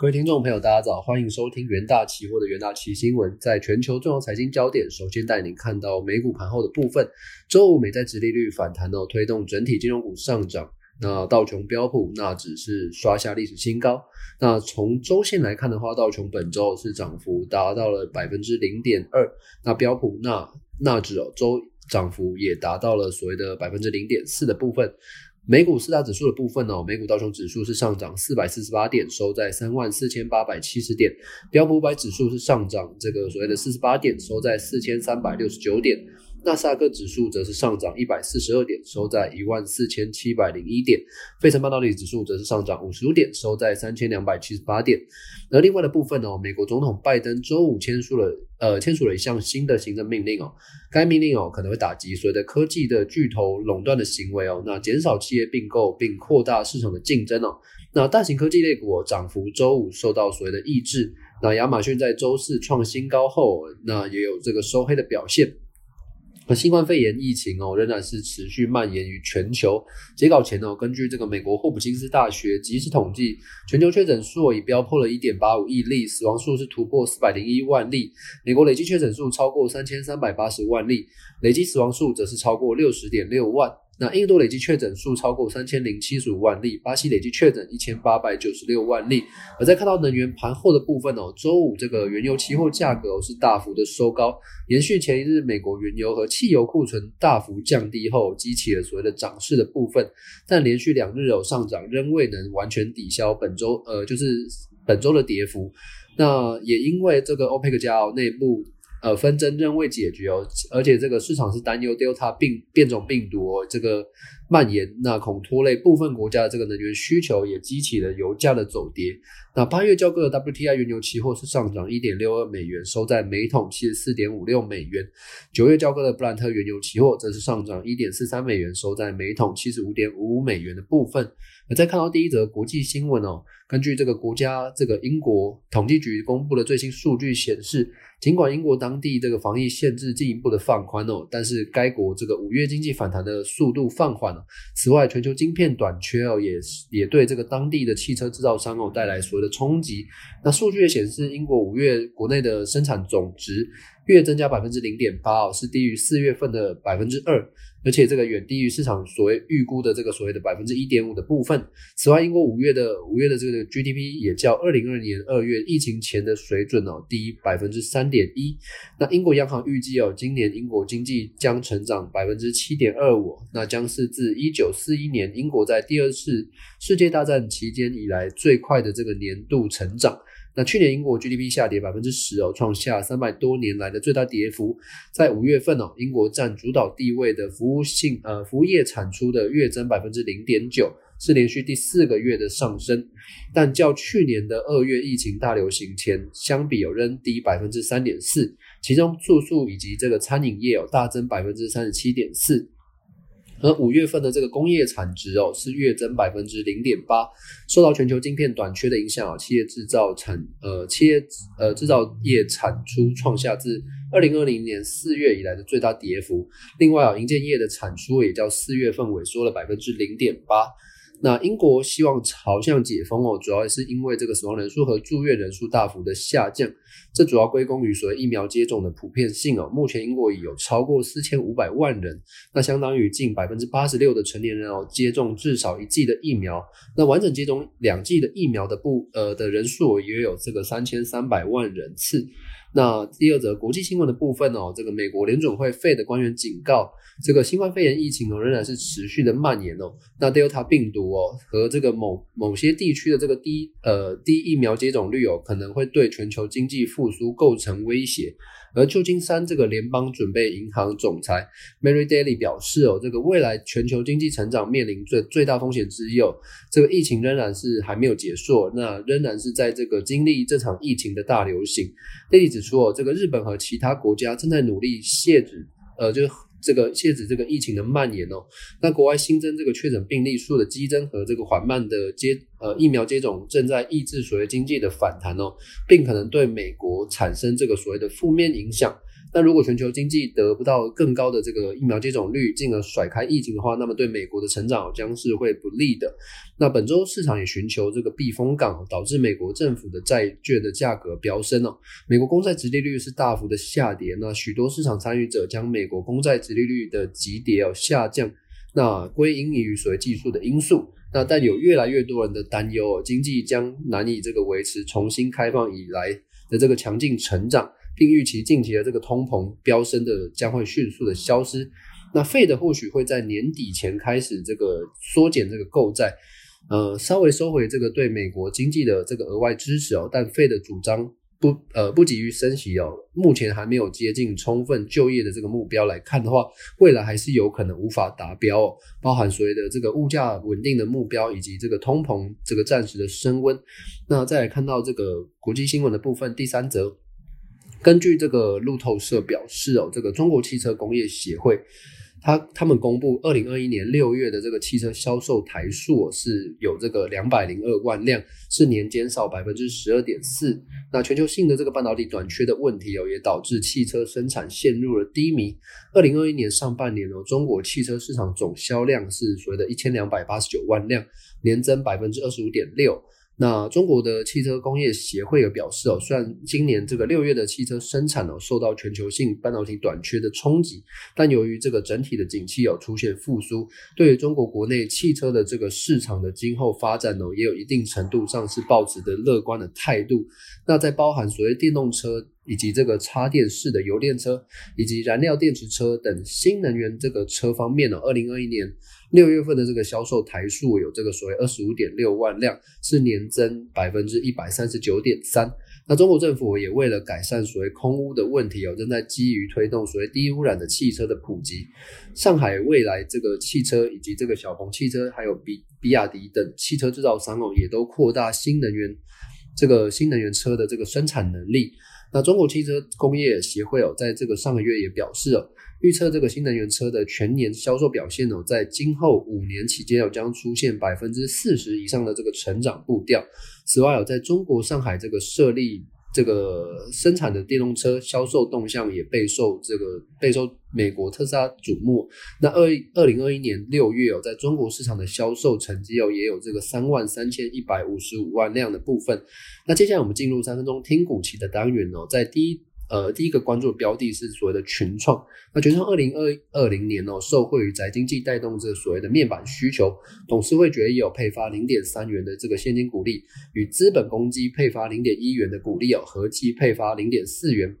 各位听众朋友，大家早，欢迎收听元大期货的元大期新闻。在全球重要财经焦点，首先带您看到美股盘后的部分。周五美债殖利率反弹哦，推动整体金融股上涨。那道琼标普那只是刷下历史新高。那从周线来看的话，道琼本周是涨幅达到了百分之零点二。那标普那那指哦，周涨幅也达到了所谓的百分之零点四的部分。美股四大指数的部分呢，美股道琼指数是上涨四百四十八点，收在三万四千八百七十点；标普五百指数是上涨这个所谓的四十八点，收在四千三百六十九点。纳斯达克指数则是上涨一百四十二点，收在一万四千七百零一点。费城半导体指数则是上涨五十五点，收在三千两百七十八点。而另外的部分呢，美国总统拜登周五签署了呃签署了一项新的行政命令哦，该命令哦可能会打击所谓的科技的巨头垄断的行为哦，那减少企业并购并扩大市场的竞争哦。那大型科技类股涨幅周五受到所谓的抑制。那亚马逊在周四创新高后，那也有这个收黑的表现。那新冠肺炎疫情哦，仍然是持续蔓延于全球。截稿前哦，根据这个美国霍普金斯大学即时统计，全球确诊数已飙破了一点八五亿例，死亡数是突破四百零一万例。美国累计确诊数超过三千三百八十万例，累计死亡数则是超过六十点六万。那印度累计确诊数超过三千零七十五万例，巴西累计确诊一千八百九十六万例。而在看到能源盘后的部分哦，周五这个原油期货价格是大幅的收高，延续前一日美国原油和汽油库存大幅降低后，激起了所谓的涨势的部分。但连续两日有上涨，仍未能完全抵消本周呃就是本周的跌幅。那也因为这个欧佩克加内部。呃，纷争仍未解决哦，而且这个市场是担忧 Delta 病变种病毒哦这个蔓延，那恐拖累部分国家的这个能源需求，也激起了油价的走跌。那八月交割的 WTI 原油期货是上涨一点六二美元，收在每桶七十四点五六美元。九月交割的布兰特原油期货则是上涨一点四三美元，收在每桶七十五点五五美元的部分。而再看到第一则国际新闻哦，根据这个国家这个英国统计局公布的最新数据显示。尽管英国当地这个防疫限制进一步的放宽哦，但是该国这个五月经济反弹的速度放缓了。此外，全球晶片短缺哦，也也对这个当地的汽车制造商哦带来所谓的冲击。那数据也显示，英国五月国内的生产总值。月增加百分之零点八哦，是低于四月份的百分之二，而且这个远低于市场所谓预估的这个所谓的百分之一点五的部分。此外，英国五月的五月的这个 GDP 也较二零二二年二月疫情前的水准哦低百分之三点一。那英国央行预计哦，今年英国经济将成长百分之七点二五，那将是自一九四一年英国在第二次世界大战期间以来最快的这个年度成长。那去年英国 GDP 下跌百分之十哦，创下三百多年来的最大跌幅。在五月份哦，英国占主导地位的服务性呃服务业产出的月增百分之零点九，是连续第四个月的上升。但较去年的二月疫情大流行前相比，有仍低百分之三点四。其中住宿以及这个餐饮业有大增百分之三十七点四。而五月份的这个工业产值哦是月增百分之零点八，受到全球晶片短缺的影响啊，企业制造产呃企业呃制造业产出创下自二零二零年四月以来的最大跌幅。另外啊，银建业的产出也较四月份萎缩了百分之零点八。那英国希望朝向解封哦，主要是因为这个死亡人数和住院人数大幅的下降，这主要归功于所谓疫苗接种的普遍性哦。目前英国已有超过四千五百万人，那相当于近百分之八十六的成年人哦接种至少一剂的疫苗。那完整接种两剂的疫苗的不呃的人数也有这个三千三百万人次。那第二则国际新闻的部分哦，这个美国联准会费的官员警告，这个新冠肺炎疫情哦仍然是持续的蔓延哦。那 Delta 病毒哦和这个某某些地区的这个低呃低疫苗接种率哦，可能会对全球经济复苏构成威胁。而旧金山这个联邦准备银行总裁 Mary Daly 表示哦，这个未来全球经济成长面临最最大风险之一哦，这个疫情仍然是还没有结束，那仍然是在这个经历这场疫情的大流行。Daly 指出哦，这个日本和其他国家正在努力限制，呃，就是。这个限制这个疫情的蔓延哦，那国外新增这个确诊病例数的激增和这个缓慢的接呃疫苗接种正在抑制所谓经济的反弹哦，并可能对美国产生这个所谓的负面影响。那如果全球经济得不到更高的这个疫苗接种率，进而甩开疫情的话，那么对美国的成长将是会不利的。那本周市场也寻求这个避风港，导致美国政府的债券的价格飙升哦。美国公债直利率是大幅的下跌，那许多市场参与者将美国公债直利率的急跌哦下降，那归因于所谓技术的因素。那但有越来越多人的担忧哦，经济将难以这个维持重新开放以来的这个强劲成长。并预期近期的这个通膨飙升的将会迅速的消失，那费的或许会在年底前开始这个缩减这个购债，呃，稍微收回这个对美国经济的这个额外支持哦，但费的主张不呃不急于升息哦，目前还没有接近充分就业的这个目标来看的话，未来还是有可能无法达标哦，包含所谓的这个物价稳定的目标以及这个通膨这个暂时的升温。那再来看到这个国际新闻的部分，第三则。根据这个路透社表示哦，这个中国汽车工业协会，他他们公布二零二一年六月的这个汽车销售台数是有这个两百零二万辆，是年减少百分之十二点四。那全球性的这个半导体短缺的问题哦，也导致汽车生产陷入了低迷。二零二一年上半年哦，中国汽车市场总销量是所谓的一千两百八十九万辆，年增百分之二十五点六。那中国的汽车工业协会也表示哦，虽然今年这个六月的汽车生产哦受到全球性半导体短缺的冲击，但由于这个整体的景气有出现复苏，对于中国国内汽车的这个市场的今后发展呢，也有一定程度上是抱持的乐观的态度。那在包含所谓电动车以及这个插电式的油电车以及燃料电池车等新能源这个车方面呢，二零二一年。六月份的这个销售台数有这个所谓二十五点六万辆，是年增百分之一百三十九点三。那中国政府也为了改善所谓空污的问题哦，正在基于推动所谓低污染的汽车的普及。上海未来这个汽车以及这个小鹏汽车，还有比比亚迪等汽车制造商哦，也都扩大新能源这个新能源车的这个生产能力。那中国汽车工业协会哦，在这个上个月也表示哦。预测这个新能源车的全年销售表现哦，在今后五年期间哦将出现百分之四十以上的这个成长步调。此外，哦在中国上海这个设立这个生产的电动车销售动向也备受这个备受美国特斯拉瞩目。那二二零二一年六月哦，在中国市场的销售成绩哦，也有这个三万三千一百五十五万辆的部分。那接下来我们进入三分钟听股期的单元哦，在第一。呃，第一个关注的标的是所谓的群创。那群创二零二二零年哦，受惠于宅经济带动这所谓的面板需求，董事会决议有配发零点三元的这个现金股利，与资本公积配发零点一元的股利哦，合计配发零点四元。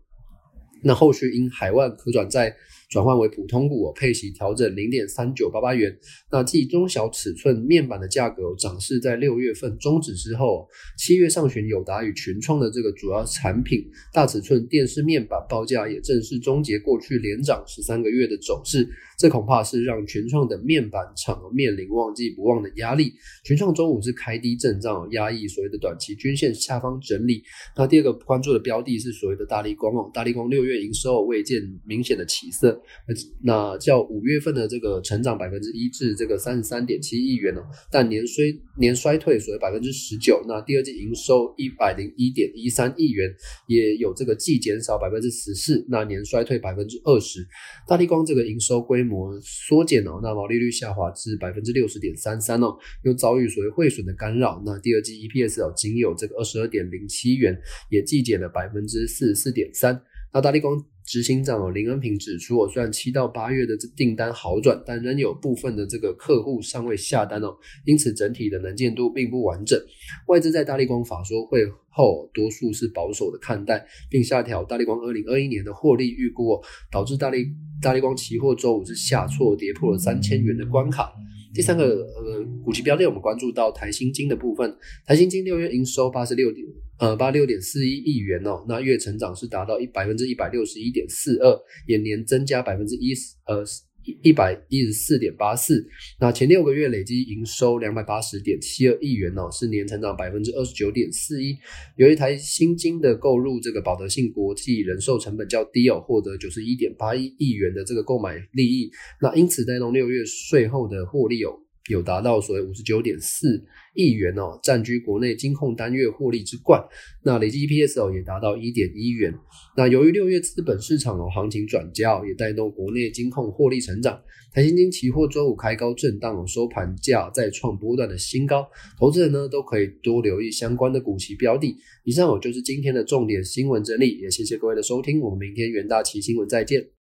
那后续因海外可转债。转换为普通股，配息调整零点三九八八元。那继中小尺寸面板的价格涨势在六月份终止之后，七月上旬友达与群创的这个主要产品大尺寸电视面板报价也正式终结过去连涨十三个月的走势。这恐怕是让全创的面板厂面临旺季不旺的压力。全创周五是开低震荡，压抑所谓的短期均线下方整理。那第二个关注的标的是所谓的大力光哦，大力光六月营收未见明显的起色，那较五月份的这个成长百分之一至这个三十三点七亿元哦，但年衰年衰退所谓百分之十九。那第二季营收一百零一点一三亿元，也有这个季减少百分之十四，那年衰退百分之二十。大力光这个营收规模模缩减哦，那毛利率下滑至百分之六十点三三哦，又遭遇所谓汇损的干扰。那第二季 EPS 哦仅有这个二十二点零七元，也季减了百分之四十四点三。那大力光执行长哦林恩平指出哦，虽然七到八月的这订单好转，但仍有部分的这个客户尚未下单哦，因此整体的能见度并不完整。外资在大力光法说会后，多数是保守的看待，并下调大力光二零二一年的获利预估，导致大力大力光期货周五是下挫，跌破了三千元的关卡。第三个呃股息标的，我们关注到台新金的部分。台新金六月营收八十六点呃八六点四一亿元哦，那月成长是达到一百分之一百六十一点四二，也年增加百分之一十呃。一百一十四点八四，那前六个月累计营收两百八十点七二亿元哦，是年成长百分之二十九点四一。由于台新金的购入这个保德信国际人寿成本较低哦，获得九十一点八一亿元的这个购买利益，那因此带动六月税后的获利有有达到所谓五十九点四亿元哦，占据国内金控单月获利之冠。那累计 EPS 哦也达到一点一元。那由于六月资本市场哦行情转佳，也带动国内金控获利成长。台新金期货周五开高震荡，收盘价再创波段的新高。投资人呢都可以多留意相关的股期标的。以上哦就是今天的重点新闻整理，也谢谢各位的收听，我们明天元大旗新闻再见。